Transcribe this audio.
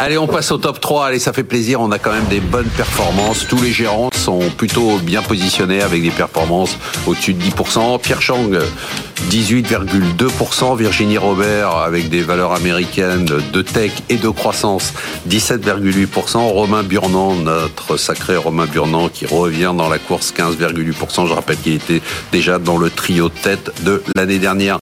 Allez, on passe au top 3. Allez, ça fait plaisir. On a quand même des bonnes performances. Tous les gérants sont plutôt bien positionnés avec des performances au-dessus de 10%. Pierre Chang, 18,2%. Virginie Robert, avec des valeurs américaines de tech et de croissance, 17,8%. Romain Burnand, notre sacré Romain Burnand, qui revient dans la course, 15,8%. Je rappelle qu'il était déjà dans le trio de tête de l'année dernière.